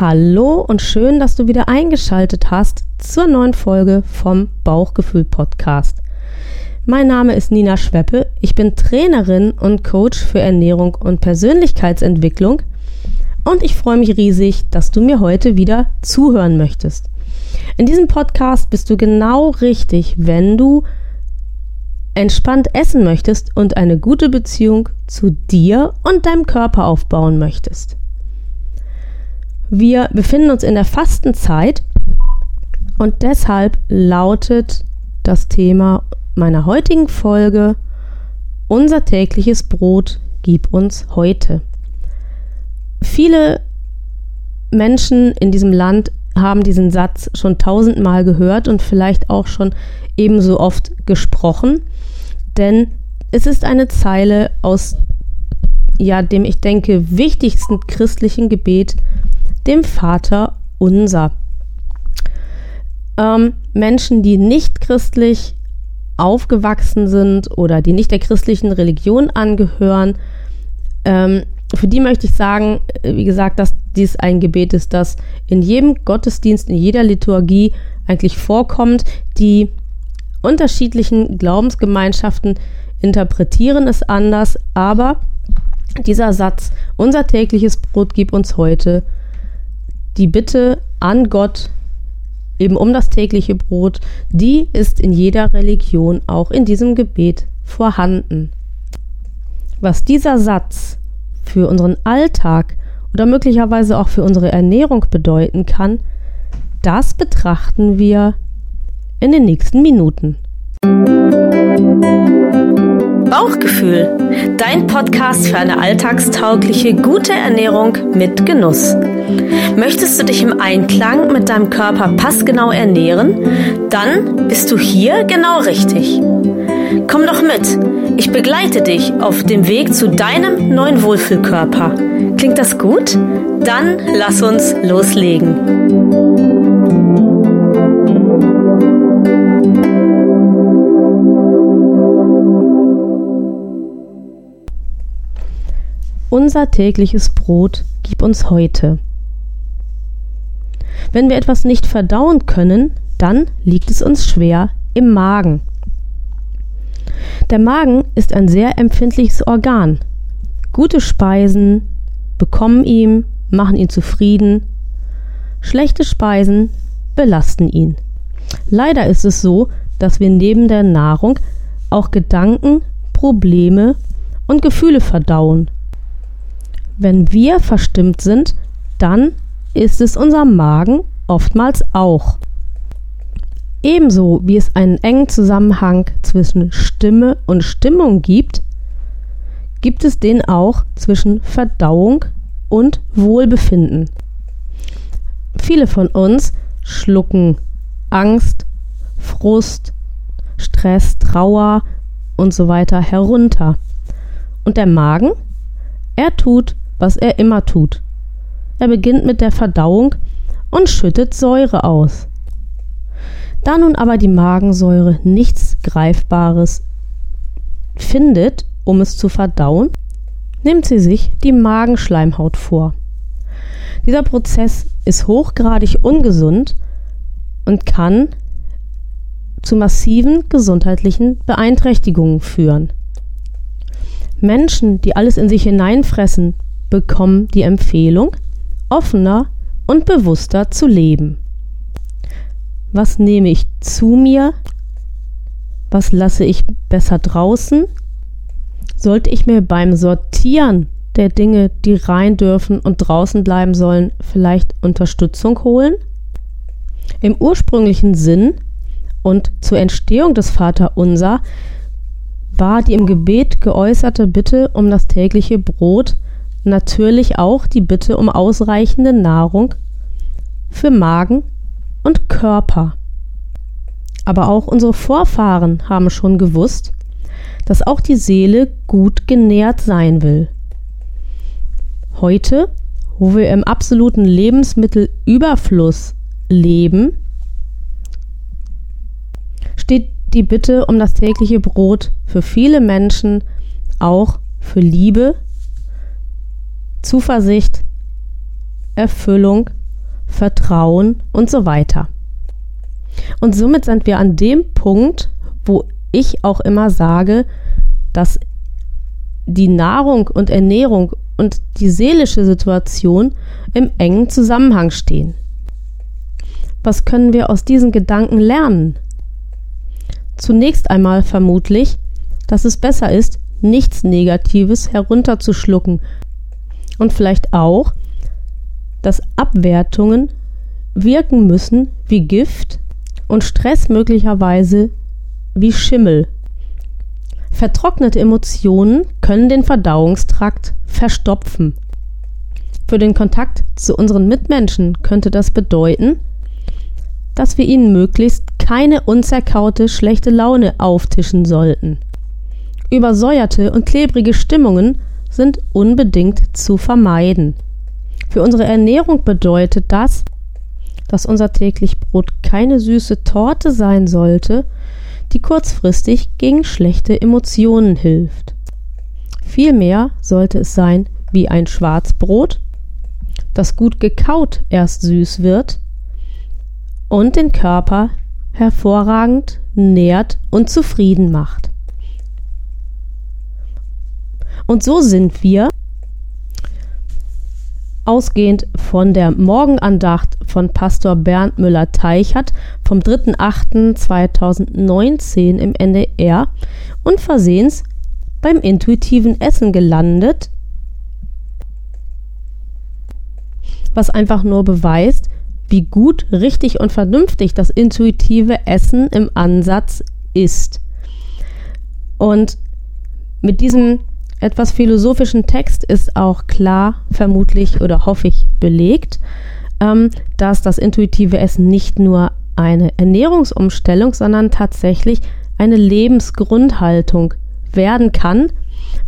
Hallo und schön, dass du wieder eingeschaltet hast zur neuen Folge vom Bauchgefühl Podcast. Mein Name ist Nina Schweppe, ich bin Trainerin und Coach für Ernährung und Persönlichkeitsentwicklung und ich freue mich riesig, dass du mir heute wieder zuhören möchtest. In diesem Podcast bist du genau richtig, wenn du entspannt essen möchtest und eine gute Beziehung zu dir und deinem Körper aufbauen möchtest. Wir befinden uns in der Fastenzeit und deshalb lautet das Thema meiner heutigen Folge Unser tägliches Brot gib uns heute. Viele Menschen in diesem Land haben diesen Satz schon tausendmal gehört und vielleicht auch schon ebenso oft gesprochen, denn es ist eine Zeile aus ja dem ich denke wichtigsten christlichen Gebet dem Vater unser. Ähm, Menschen, die nicht christlich aufgewachsen sind oder die nicht der christlichen Religion angehören, ähm, für die möchte ich sagen, äh, wie gesagt, dass dies ein Gebet ist, das in jedem Gottesdienst, in jeder Liturgie eigentlich vorkommt. Die unterschiedlichen Glaubensgemeinschaften interpretieren es anders, aber dieser Satz, unser tägliches Brot gib uns heute, die Bitte an Gott eben um das tägliche Brot, die ist in jeder Religion, auch in diesem Gebet vorhanden. Was dieser Satz für unseren Alltag oder möglicherweise auch für unsere Ernährung bedeuten kann, das betrachten wir in den nächsten Minuten. Bauchgefühl, dein Podcast für eine alltagstaugliche, gute Ernährung mit Genuss. Möchtest du dich im Einklang mit deinem Körper passgenau ernähren? Dann bist du hier genau richtig. Komm doch mit, ich begleite dich auf dem Weg zu deinem neuen Wohlfühlkörper. Klingt das gut? Dann lass uns loslegen. Unser tägliches Brot gib uns heute. Wenn wir etwas nicht verdauen können, dann liegt es uns schwer im Magen. Der Magen ist ein sehr empfindliches Organ. Gute Speisen bekommen ihn, machen ihn zufrieden. Schlechte Speisen belasten ihn. Leider ist es so, dass wir neben der Nahrung auch Gedanken, Probleme und Gefühle verdauen. Wenn wir verstimmt sind, dann ist es unser Magen oftmals auch. Ebenso wie es einen engen Zusammenhang zwischen Stimme und Stimmung gibt, gibt es den auch zwischen Verdauung und Wohlbefinden. Viele von uns schlucken Angst, Frust, Stress, Trauer und so weiter herunter. Und der Magen, er tut, was er immer tut. Er beginnt mit der Verdauung und schüttet Säure aus. Da nun aber die Magensäure nichts Greifbares findet, um es zu verdauen, nimmt sie sich die Magenschleimhaut vor. Dieser Prozess ist hochgradig ungesund und kann zu massiven gesundheitlichen Beeinträchtigungen führen. Menschen, die alles in sich hineinfressen, bekommen die Empfehlung, offener und bewusster zu leben. Was nehme ich zu mir? Was lasse ich besser draußen? Sollte ich mir beim Sortieren der Dinge, die rein dürfen und draußen bleiben sollen, vielleicht Unterstützung holen? Im ursprünglichen Sinn und zur Entstehung des Vaterunser war die im Gebet geäußerte Bitte um das tägliche Brot natürlich auch die Bitte um ausreichende Nahrung für Magen und Körper. Aber auch unsere Vorfahren haben schon gewusst, dass auch die Seele gut genährt sein will. Heute, wo wir im absoluten Lebensmittelüberfluss leben, steht die Bitte um das tägliche Brot für viele Menschen auch für Liebe, Zuversicht, Erfüllung Vertrauen und so weiter. Und somit sind wir an dem Punkt, wo ich auch immer sage, dass die Nahrung und Ernährung und die seelische Situation im engen Zusammenhang stehen. Was können wir aus diesen Gedanken lernen? Zunächst einmal vermutlich, dass es besser ist, nichts Negatives herunterzuschlucken und vielleicht auch, dass Abwertungen wirken müssen wie Gift und Stress möglicherweise wie Schimmel. Vertrocknete Emotionen können den Verdauungstrakt verstopfen. Für den Kontakt zu unseren Mitmenschen könnte das bedeuten, dass wir ihnen möglichst keine unzerkaute schlechte Laune auftischen sollten. Übersäuerte und klebrige Stimmungen sind unbedingt zu vermeiden. Für unsere Ernährung bedeutet das, dass unser täglich Brot keine süße Torte sein sollte, die kurzfristig gegen schlechte Emotionen hilft. Vielmehr sollte es sein wie ein Schwarzbrot, das gut gekaut erst süß wird und den Körper hervorragend nährt und zufrieden macht. Und so sind wir ausgehend von der Morgenandacht von Pastor Bernd Müller-Teichert vom 3.8.2019 im NDR unversehens beim intuitiven Essen gelandet, was einfach nur beweist, wie gut, richtig und vernünftig das intuitive Essen im Ansatz ist. Und mit diesem etwas philosophischen Text ist auch klar, vermutlich oder hoffe ich belegt, ähm, dass das intuitive Essen nicht nur eine Ernährungsumstellung, sondern tatsächlich eine Lebensgrundhaltung werden kann,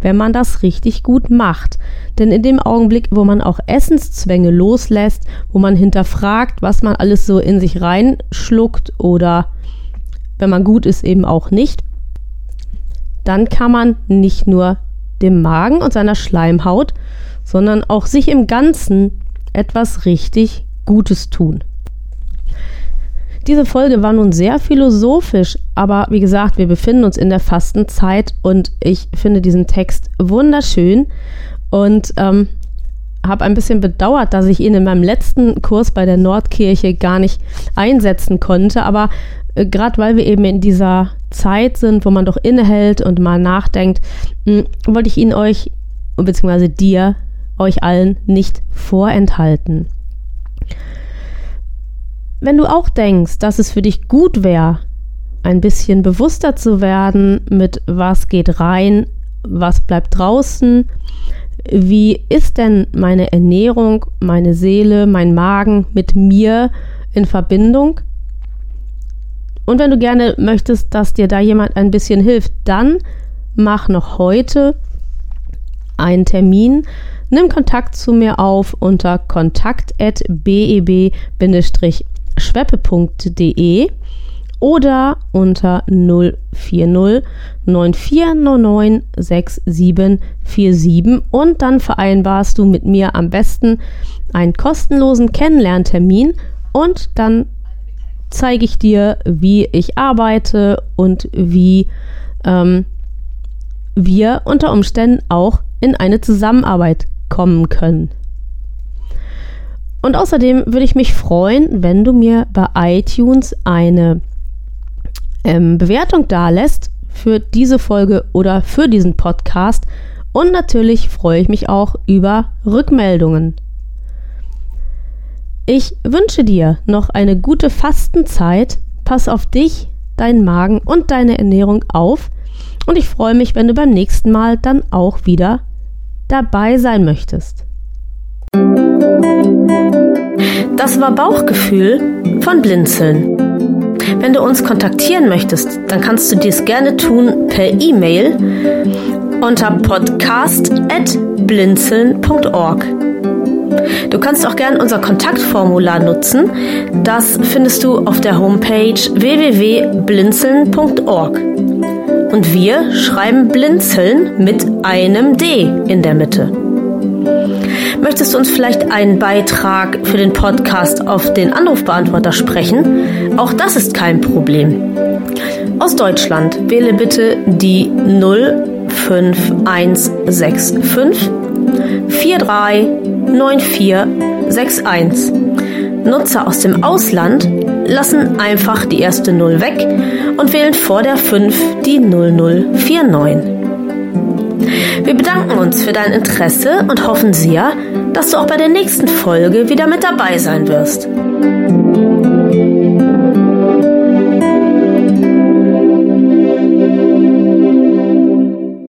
wenn man das richtig gut macht. Denn in dem Augenblick, wo man auch Essenszwänge loslässt, wo man hinterfragt, was man alles so in sich reinschluckt oder wenn man gut ist, eben auch nicht, dann kann man nicht nur dem Magen und seiner Schleimhaut, sondern auch sich im Ganzen etwas richtig Gutes tun. Diese Folge war nun sehr philosophisch, aber wie gesagt, wir befinden uns in der Fastenzeit und ich finde diesen Text wunderschön und ähm, habe ein bisschen bedauert, dass ich ihn in meinem letzten Kurs bei der Nordkirche gar nicht einsetzen konnte, aber äh, gerade weil wir eben in dieser Zeit sind, wo man doch innehält und mal nachdenkt, mh, hm, wollte ich ihn euch, beziehungsweise dir, euch allen nicht vorenthalten. Wenn du auch denkst, dass es für dich gut wäre, ein bisschen bewusster zu werden mit was geht rein, was bleibt draußen, wie ist denn meine Ernährung, meine Seele, mein Magen mit mir in Verbindung, und wenn du gerne möchtest, dass dir da jemand ein bisschen hilft, dann mach noch heute einen Termin. Nimm Kontakt zu mir auf unter kontakt.beb-schweppe.de oder unter 040 9499 6747 und dann vereinbarst du mit mir am besten einen kostenlosen Kennenlerntermin und dann zeige ich dir, wie ich arbeite und wie ähm, wir unter Umständen auch in eine Zusammenarbeit kommen können. Und außerdem würde ich mich freuen, wenn du mir bei iTunes eine ähm, Bewertung dalässt für diese Folge oder für diesen Podcast. Und natürlich freue ich mich auch über Rückmeldungen. Ich wünsche dir noch eine gute Fastenzeit. Pass auf dich, deinen Magen und deine Ernährung auf. Und ich freue mich, wenn du beim nächsten Mal dann auch wieder dabei sein möchtest. Das war Bauchgefühl von Blinzeln. Wenn du uns kontaktieren möchtest, dann kannst du dies gerne tun per E-Mail unter podcast.blinzeln.org. Du kannst auch gerne unser Kontaktformular nutzen. Das findest du auf der Homepage www.blinzeln.org. Und wir schreiben Blinzeln mit einem D in der Mitte. Möchtest du uns vielleicht einen Beitrag für den Podcast auf den Anrufbeantworter sprechen? Auch das ist kein Problem. Aus Deutschland wähle bitte die 05165 439461. Nutzer aus dem Ausland lassen einfach die erste 0 weg und wählen vor der 5 die 0049. Wir bedanken uns für dein Interesse und hoffen sehr, dass du auch bei der nächsten Folge wieder mit dabei sein wirst.